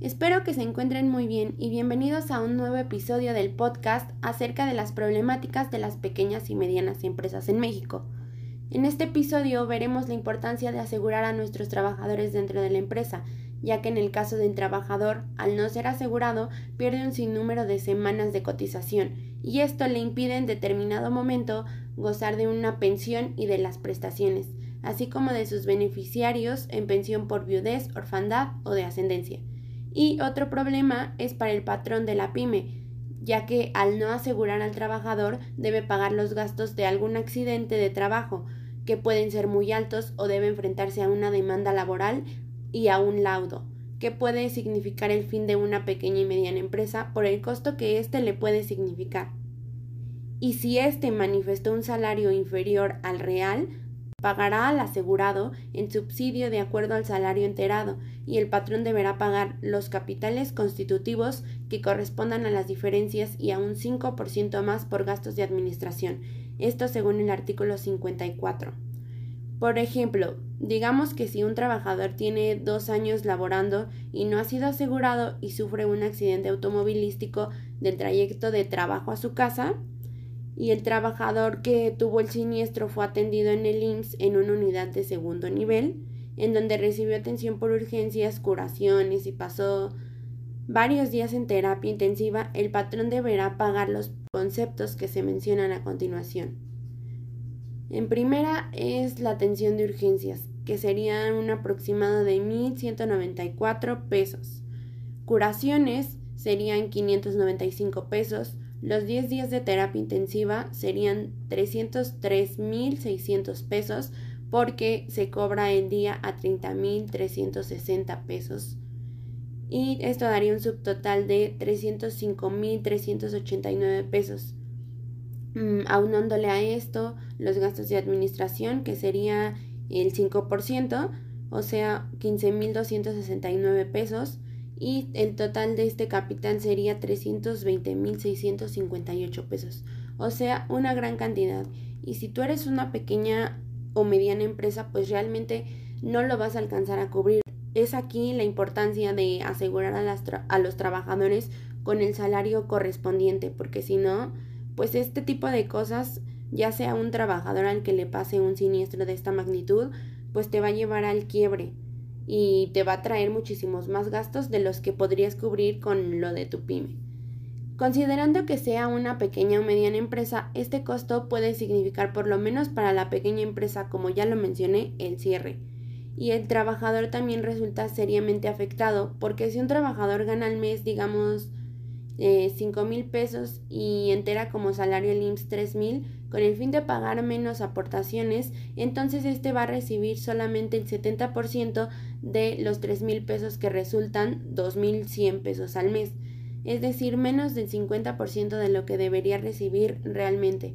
Espero que se encuentren muy bien y bienvenidos a un nuevo episodio del podcast acerca de las problemáticas de las pequeñas y medianas empresas en México. En este episodio veremos la importancia de asegurar a nuestros trabajadores dentro de la empresa, ya que en el caso del trabajador, al no ser asegurado, pierde un sinnúmero de semanas de cotización, y esto le impide en determinado momento gozar de una pensión y de las prestaciones, así como de sus beneficiarios en pensión por viudez, orfandad o de ascendencia. Y otro problema es para el patrón de la pyme, ya que al no asegurar al trabajador debe pagar los gastos de algún accidente de trabajo, que pueden ser muy altos o debe enfrentarse a una demanda laboral y a un laudo, que puede significar el fin de una pequeña y mediana empresa por el costo que éste le puede significar. Y si éste manifestó un salario inferior al real, pagará al asegurado en subsidio de acuerdo al salario enterado y el patrón deberá pagar los capitales constitutivos que correspondan a las diferencias y a un 5% más por gastos de administración, esto según el artículo 54. Por ejemplo, digamos que si un trabajador tiene dos años laborando y no ha sido asegurado y sufre un accidente automovilístico del trayecto de trabajo a su casa, y el trabajador que tuvo el siniestro fue atendido en el IMSS en una unidad de segundo nivel, en donde recibió atención por urgencias, curaciones y pasó varios días en terapia intensiva, el patrón deberá pagar los conceptos que se mencionan a continuación. En primera es la atención de urgencias, que sería un aproximado de 1.194 pesos. Curaciones serían 595 pesos, los 10 días de terapia intensiva serían 303.600 pesos porque se cobra el día a 30.360 pesos. Y esto daría un subtotal de 305.389 pesos. Mm, aunándole a esto los gastos de administración, que sería el 5%, o sea, 15.269 pesos y el total de este capital sería 320.658 pesos, o sea, una gran cantidad. Y si tú eres una pequeña o mediana empresa, pues realmente no lo vas a alcanzar a cubrir. Es aquí la importancia de asegurar a, las a los trabajadores con el salario correspondiente, porque si no, pues este tipo de cosas, ya sea un trabajador al que le pase un siniestro de esta magnitud, pues te va a llevar al quiebre y te va a traer muchísimos más gastos de los que podrías cubrir con lo de tu pyme. Considerando que sea una pequeña o mediana empresa, este costo puede significar por lo menos para la pequeña empresa, como ya lo mencioné, el cierre. Y el trabajador también resulta seriamente afectado, porque si un trabajador gana al mes, digamos, eh, cinco mil pesos y entera como salario el IMSS tres mil, con el fin de pagar menos aportaciones, entonces este va a recibir solamente el 70% de los 3 mil pesos que resultan 2.100 pesos al mes, es decir, menos del 50% de lo que debería recibir realmente.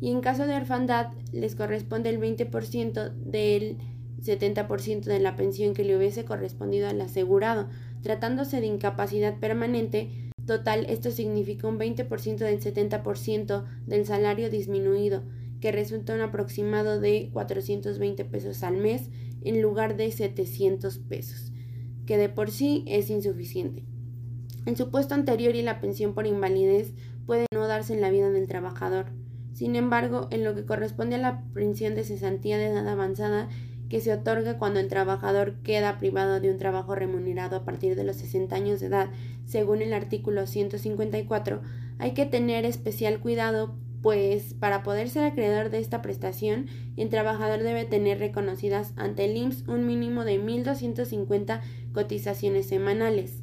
Y en caso de orfandad, les corresponde el 20% del 70% de la pensión que le hubiese correspondido al asegurado. Tratándose de incapacidad permanente, total esto significa un 20% del 70% del salario disminuido, que resulta un aproximado de 420 pesos al mes en lugar de 700 pesos, que de por sí es insuficiente. El supuesto anterior y la pensión por invalidez pueden no darse en la vida del trabajador. Sin embargo, en lo que corresponde a la pensión de cesantía de edad avanzada, que se otorga cuando el trabajador queda privado de un trabajo remunerado a partir de los 60 años de edad, según el artículo 154, hay que tener especial cuidado pues para poder ser acreedor de esta prestación, el trabajador debe tener reconocidas ante el IMSS un mínimo de 1.250 cotizaciones semanales,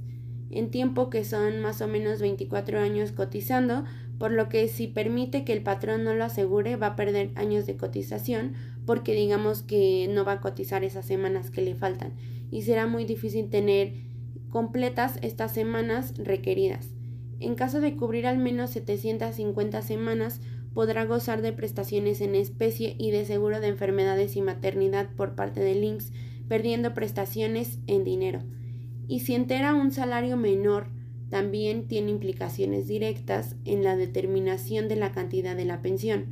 en tiempo que son más o menos 24 años cotizando, por lo que si permite que el patrón no lo asegure va a perder años de cotización porque digamos que no va a cotizar esas semanas que le faltan y será muy difícil tener completas estas semanas requeridas. En caso de cubrir al menos 750 semanas, podrá gozar de prestaciones en especie y de seguro de enfermedades y maternidad por parte del IMSS, perdiendo prestaciones en dinero. Y si entera un salario menor, también tiene implicaciones directas en la determinación de la cantidad de la pensión.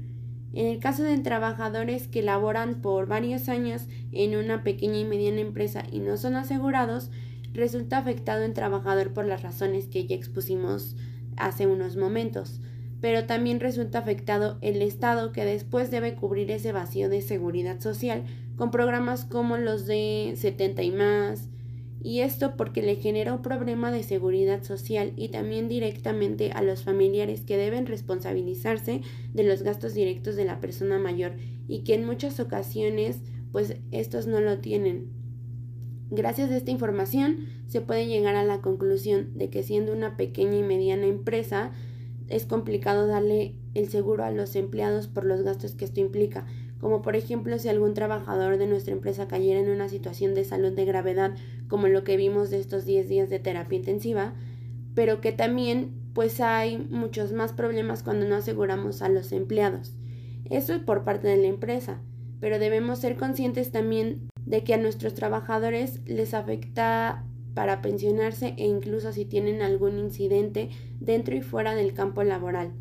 En el caso de trabajadores que laboran por varios años en una pequeña y mediana empresa y no son asegurados, resulta afectado el trabajador por las razones que ya expusimos hace unos momentos, pero también resulta afectado el Estado que después debe cubrir ese vacío de seguridad social con programas como los de 70 y más, y esto porque le genera un problema de seguridad social y también directamente a los familiares que deben responsabilizarse de los gastos directos de la persona mayor y que en muchas ocasiones pues estos no lo tienen. Gracias a esta información se puede llegar a la conclusión de que siendo una pequeña y mediana empresa es complicado darle el seguro a los empleados por los gastos que esto implica, como por ejemplo si algún trabajador de nuestra empresa cayera en una situación de salud de gravedad, como lo que vimos de estos 10 días de terapia intensiva, pero que también pues hay muchos más problemas cuando no aseguramos a los empleados. Eso es por parte de la empresa, pero debemos ser conscientes también de que a nuestros trabajadores les afecta para pensionarse e incluso si tienen algún incidente dentro y fuera del campo laboral.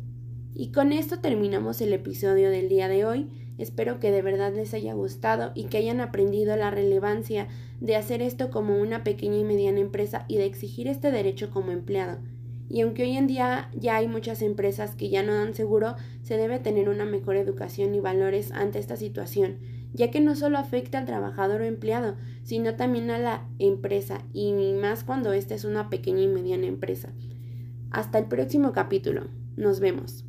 Y con esto terminamos el episodio del día de hoy. Espero que de verdad les haya gustado y que hayan aprendido la relevancia de hacer esto como una pequeña y mediana empresa y de exigir este derecho como empleado. Y aunque hoy en día ya hay muchas empresas que ya no dan seguro, se debe tener una mejor educación y valores ante esta situación, ya que no solo afecta al trabajador o empleado, sino también a la empresa, y más cuando esta es una pequeña y mediana empresa. Hasta el próximo capítulo. Nos vemos.